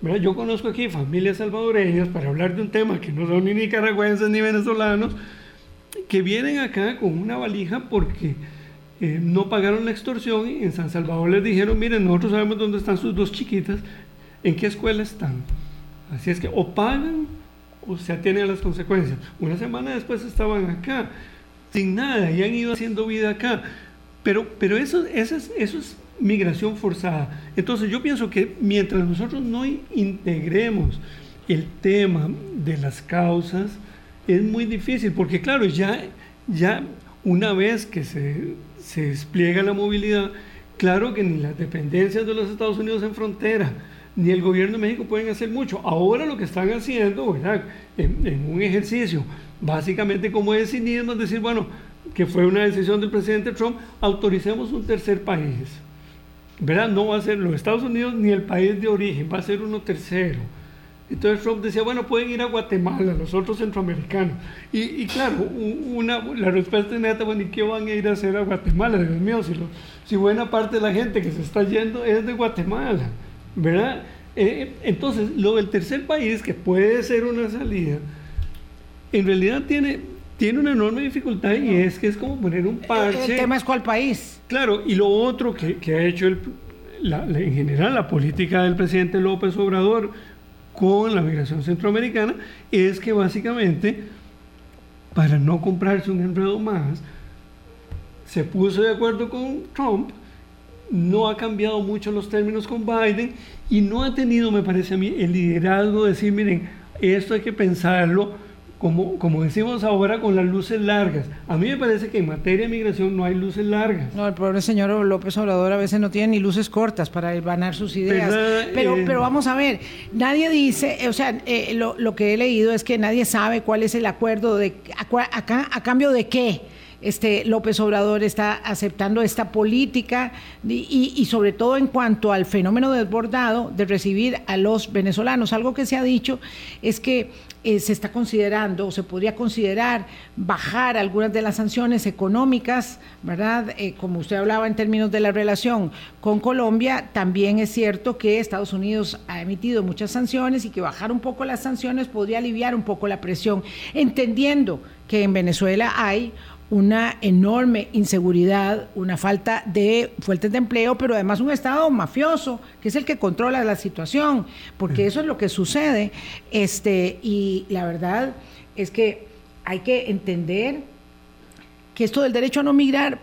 ¿Verdad? Yo conozco aquí familias salvadoreñas, para hablar de un tema que no son ni nicaragüenses ni venezolanos, que vienen acá con una valija porque eh, no pagaron la extorsión y en San Salvador les dijeron, miren, nosotros sabemos dónde están sus dos chiquitas, en qué escuela están. Así es que o pagan o se atienen a las consecuencias. Una semana después estaban acá sin nada y han ido haciendo vida acá. Pero, pero eso, eso, es, eso es migración forzada. Entonces yo pienso que mientras nosotros no integremos el tema de las causas, es muy difícil, porque claro, ya, ya una vez que se, se despliega la movilidad, claro que ni las dependencias de los Estados Unidos en frontera, ni el gobierno de México pueden hacer mucho. Ahora lo que están haciendo, ¿verdad? en un ejercicio básicamente como es cinismo, es decir, bueno, que fue una decisión del presidente Trump, autoricemos un tercer país. ¿Verdad? No va a ser los Estados Unidos ni el país de origen, va a ser uno tercero. Entonces Trump decía, bueno, pueden ir a Guatemala, los otros centroamericanos. Y, claro, una, la respuesta inmediata, bueno, ¿y qué van a ir a hacer a Guatemala? Dios mío, si, si buena parte de la gente que se está yendo es de Guatemala, ¿verdad? Eh, entonces, lo del tercer país, que puede ser una salida, en realidad tiene, tiene una enorme dificultad y es que es como poner un parche. El tema es cuál país. Claro, y lo otro que, que ha hecho el, en general la política del presidente López Obrador con la migración centroamericana es que básicamente, para no comprarse un enredo más, se puso de acuerdo con Trump, no ha cambiado mucho los términos con Biden y no ha tenido, me parece a mí, el liderazgo de decir, miren, esto hay que pensarlo como, como decimos ahora, con las luces largas. A mí me parece que en materia de migración no hay luces largas. No, el pobre señor López Obrador a veces no tiene ni luces cortas para ganar sus ideas. Pero, pero vamos a ver, nadie dice, o sea, eh, lo, lo, que he leído es que nadie sabe cuál es el acuerdo de, a, a cambio de qué este López Obrador está aceptando esta política y, sobre todo en cuanto al fenómeno desbordado de recibir a los venezolanos. Algo que se ha dicho es que eh, se está considerando o se podría considerar bajar algunas de las sanciones económicas, ¿verdad? Eh, como usted hablaba en términos de la relación con Colombia, también es cierto que Estados Unidos ha emitido muchas sanciones y que bajar un poco las sanciones podría aliviar un poco la presión, entendiendo que en Venezuela hay una enorme inseguridad, una falta de fuentes de empleo, pero además un Estado mafioso, que es el que controla la situación, porque eso es lo que sucede. Este, y la verdad es que hay que entender que esto del derecho a no migrar,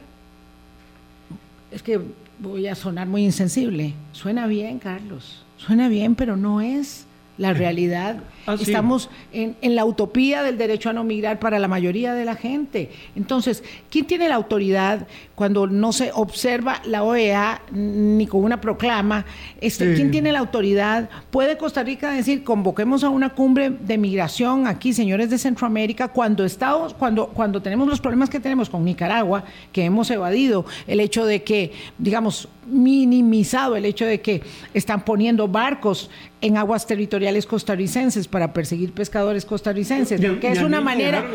es que voy a sonar muy insensible, suena bien, Carlos, suena bien, pero no es la realidad. Ah, sí. Estamos en, en la utopía del derecho a no migrar para la mayoría de la gente. Entonces, ¿quién tiene la autoridad cuando no se observa la OEA ni con una proclama? Este, Sí. ¿Quién tiene la autoridad? ¿Puede Costa Rica decir, convoquemos a una cumbre de migración aquí, señores de Centroamérica, cuando, estamos, cuando, cuando tenemos los problemas que tenemos con Nicaragua, que hemos evadido el hecho de que, digamos, minimizado el hecho de que están poniendo barcos en aguas territoriales costarricenses para perseguir pescadores costarricenses, que es una manera...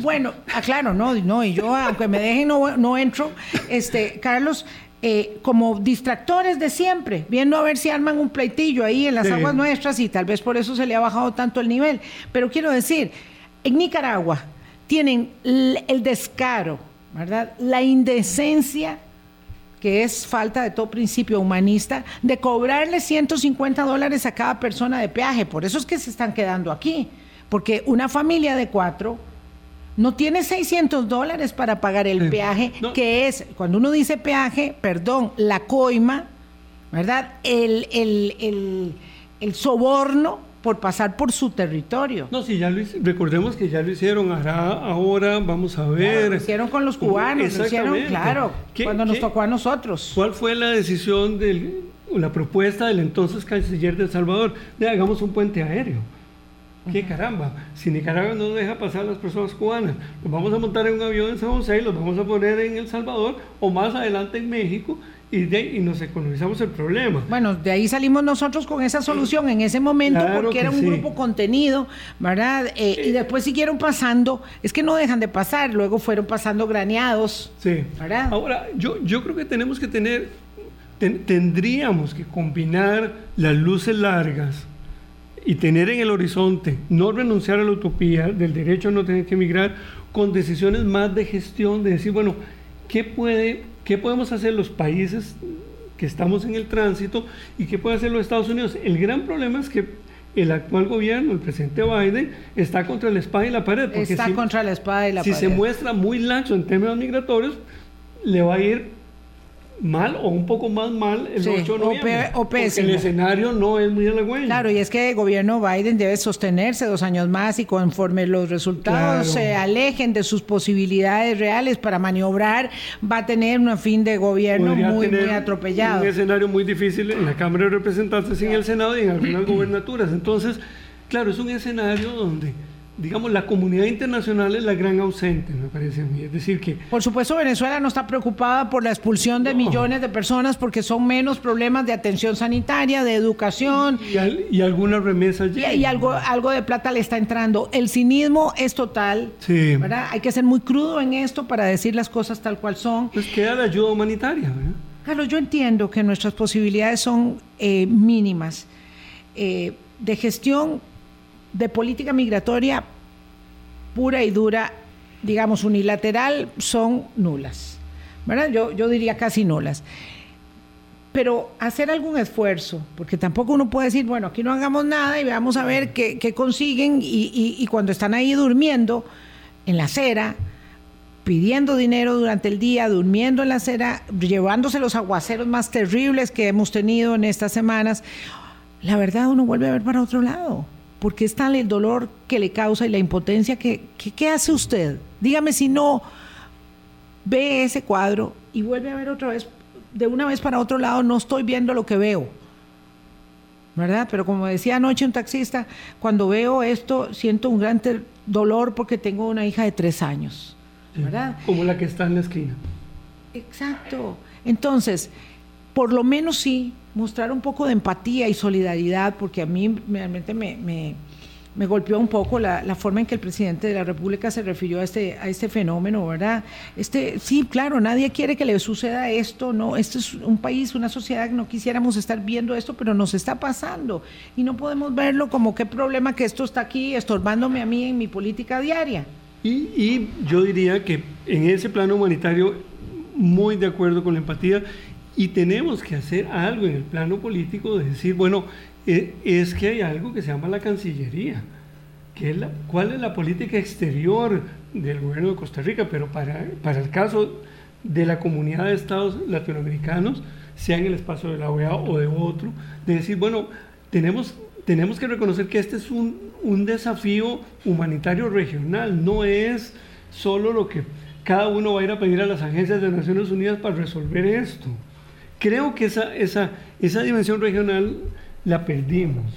Bueno, ah, claro, no, no, y yo, aunque me dejen, no, no entro. Este, Carlos, eh, como distractores de siempre, viendo a ver si arman un pleitillo ahí en las Sí. aguas nuestras y tal vez por eso se le ha bajado tanto el nivel. Pero quiero decir, en Nicaragua tienen el descaro, ¿verdad? La indecencia que es falta de todo principio humanista, de cobrarle 150 dólares a cada persona de peaje. Por eso es que se están quedando aquí, porque una familia de cuatro no tiene 600 dólares para pagar el peaje, No. que es, cuando uno dice peaje, perdón, la coima, ¿verdad? El, el, el, el soborno por pasar por su territorio. No, sí, ya lo recordemos que ya lo hicieron, ahora, vamos a ver. Lo hicieron con los cubanos, lo hicieron, claro, ¿Qué- cuando nos qué- tocó a nosotros. ¿Cuál fue la decisión del, o la propuesta del entonces canciller de El Salvador? De hagamos un puente aéreo. ¿Qué caramba? Si Nicaragua no deja pasar a las personas cubanas, los vamos a montar en un avión en San José y los vamos a poner en El Salvador o más adelante en México y, de, y nos economizamos el problema. Bueno, de ahí salimos nosotros con esa solución en ese momento Claro porque que era un sí. grupo contenido, ¿verdad? Eh, y después siguieron pasando, es que no dejan de pasar, luego fueron pasando graneados. Sí. ¿Verdad? Ahora, yo, yo creo que tenemos que tener, ten- tendríamos que combinar las luces largas y tener en el horizonte, no renunciar a la utopía del derecho a no tener que emigrar, con decisiones más de gestión, de decir, bueno, ¿qué, puede, qué podemos hacer los países que estamos en el tránsito y qué puede hacer los Estados Unidos? El gran problema es que el actual gobierno, el presidente Biden, está contra la espada y la pared. porque Está si- contra la espada y la si pared. se muestra muy laxo en términos migratorios, le va a ir mal o un poco más mal el Sí, 8 de o pe- o porque el escenario no es muy halagüeño. Claro, y es que el gobierno Biden debe sostenerse dos años más y conforme los resultados Claro. se alejen de sus posibilidades reales para maniobrar, va a tener un fin de gobierno Podría muy, muy atropellado. Un escenario muy difícil en la Cámara de Representantes y en el Senado y en algunas gobernaturas. Entonces, claro, es un escenario donde, digamos, la comunidad internacional es la gran ausente, me parece a mí. Es decir, que Por supuesto, Venezuela no está preocupada por la expulsión de No. millones de personas porque son menos problemas de atención sanitaria, de educación y, al- y algunas remesas y, y algo, algo de plata le está entrando. El cinismo es total, Sí. ¿verdad? Hay que ser muy crudo en esto para decir las cosas tal cual son. Pues queda la ayuda humanitaria, ¿verdad? Carlos, yo entiendo que nuestras posibilidades son eh, mínimas eh, de gestión de política migratoria pura y dura, digamos, unilateral, son nulas. ¿Verdad? Yo, yo diría casi nulas. Pero hacer algún esfuerzo, porque tampoco uno puede decir, bueno, aquí no hagamos nada y veamos a ver qué, consiguen y, y- y cuando están ahí durmiendo en la acera, pidiendo dinero durante el día, durmiendo en la acera, llevándose los aguaceros más terribles que hemos tenido en estas semanas, la verdad uno vuelve a ver para otro lado, porque es tal el dolor que le causa y la impotencia que, que- ¿qué hace usted? Dígame si no ve ese cuadro y vuelve a ver otra vez, de una vez para otro lado, no estoy viendo lo que veo. ¿Verdad? Pero como decía anoche un taxista, cuando veo esto siento un gran dolor porque tengo una hija de tres años. ¿Verdad? Como la que está en la esquina. Exacto. Entonces, por lo menos sí, mostrar un poco de empatía y solidaridad, porque a mí realmente me, me- me golpeó un poco la, la forma en que el presidente de la República se refirió a este, a este fenómeno, ¿verdad? Este, sí, claro, nadie quiere que le suceda esto, ¿no? Este es un país, una sociedad que no quisiéramos estar viendo esto, pero nos está pasando. Y no podemos verlo como qué problema que esto está aquí estorbándome a mí en mi política diaria. Y, y yo diría que en ese plano humanitario, muy de acuerdo con la empatía, y tenemos que hacer algo en el plano político de decir, bueno, eh, es que hay algo que se llama la Cancillería, que es la, cuál es la política exterior del gobierno de Costa Rica, pero para, para el caso de la comunidad de estados latinoamericanos, sea en el espacio de la OEA o de otro, de decir, bueno, tenemos tenemos que reconocer que este es un, un desafío humanitario regional, no es solo lo que cada uno va a ir a pedir a las agencias de Naciones Unidas para resolver esto. Creo que esa, esa, esa dimensión regional la perdimos.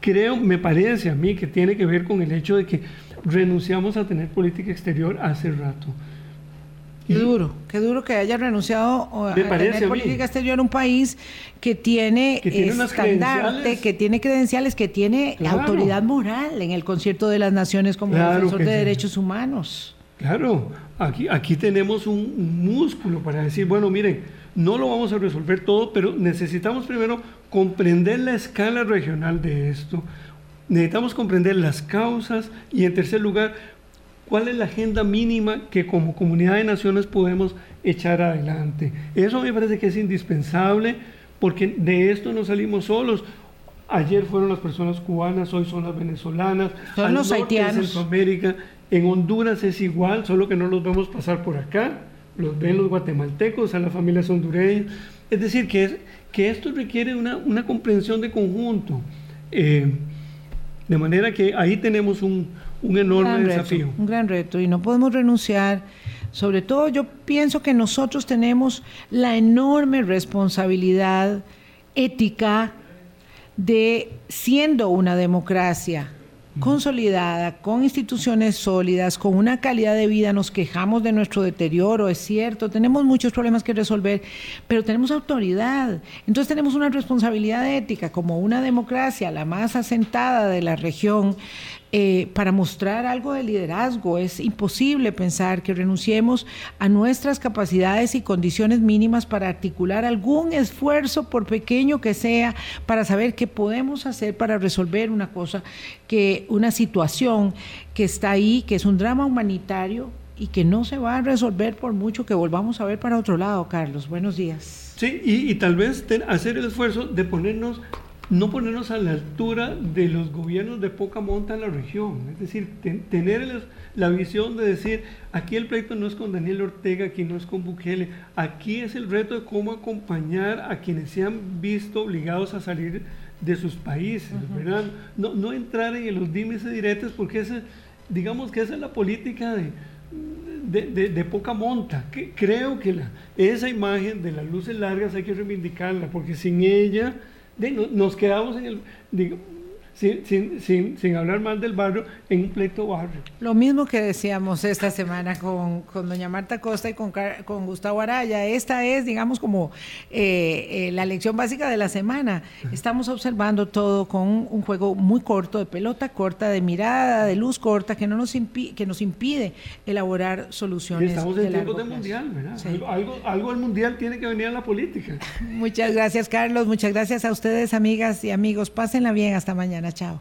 Creo, me parece a mí que tiene que ver con el hecho de que renunciamos a tener política exterior hace rato. Qué duro, qué duro que haya renunciado a tener política exterior un país que tiene, que tiene estandarte, que tiene credenciales, que tiene autoridad moral en el concierto de las naciones como defensor de derechos humanos. Claro, aquí, aquí tenemos un, músculo para decir, bueno, miren, no lo vamos a resolver todo, pero necesitamos primero comprender la escala regional de esto, necesitamos comprender las causas y en tercer lugar, cuál es la agenda mínima que como comunidad de naciones podemos echar adelante. Eso me parece que es indispensable porque de esto no salimos solos. Ayer fueron las personas cubanas, hoy son las venezolanas, son los haitianos. En Centroamérica, en Honduras es igual, solo que no los vemos pasar por acá, los ven los guatemaltecos, a las familias hondureñas. Es decir, que, que esto requiere una, una comprensión de conjunto. Eh, de manera que ahí tenemos un, un enorme desafío. un gran reto y no podemos renunciar. Sobre todo yo pienso que nosotros tenemos la enorme responsabilidad ética de, siendo una democracia, consolidada, con instituciones sólidas, con una calidad de vida, nos quejamos de nuestro deterioro, es cierto, tenemos muchos problemas que resolver, pero tenemos autoridad. Entonces tenemos una responsabilidad ética como una democracia, la más asentada de la región, eh, para mostrar algo de liderazgo. Es imposible pensar que renunciemos a nuestras capacidades y condiciones mínimas para articular algún esfuerzo, por pequeño que sea, para saber qué podemos hacer para resolver una cosa, que una situación que está ahí, que es un drama humanitario y que no se va a resolver por mucho que volvamos a ver para otro lado, Carlos. Buenos días. Sí, y, tal vez hacer el esfuerzo de ponernos no ponernos a la altura de los gobiernos de poca monta en la región. Es decir, tener la visión de decir, aquí el pleito no es con Daniel Ortega, aquí no es con Bukele, aquí es el reto de cómo acompañar a quienes se han visto obligados a salir de sus países, ¿verdad? No, no, entrar en los dimes y diretes porque ese, digamos que esa es la política de, de, poca monta. Que creo que la, esa imagen de las luces largas hay que reivindicarla, porque sin ella nos quedamos en el, sin, sin, sin, hablar mal del barrio, en un pleito barrio. Lo mismo que decíamos esta semana con, con doña Marta Costa y con, con Gustavo Araya. Esta es, digamos, como eh, eh, la lección básica de la semana. Estamos observando todo con un juego muy corto, de pelota corta, de mirada, de luz corta, que, no nos, que nos impide elaborar soluciones. estamos en tiempos de mundial, ¿verdad? Algo, algo del mundial tiene que venir a la política. Muchas gracias, Carlos. Muchas gracias a ustedes, amigas y amigos. Pásenla bien. Hasta mañana chao.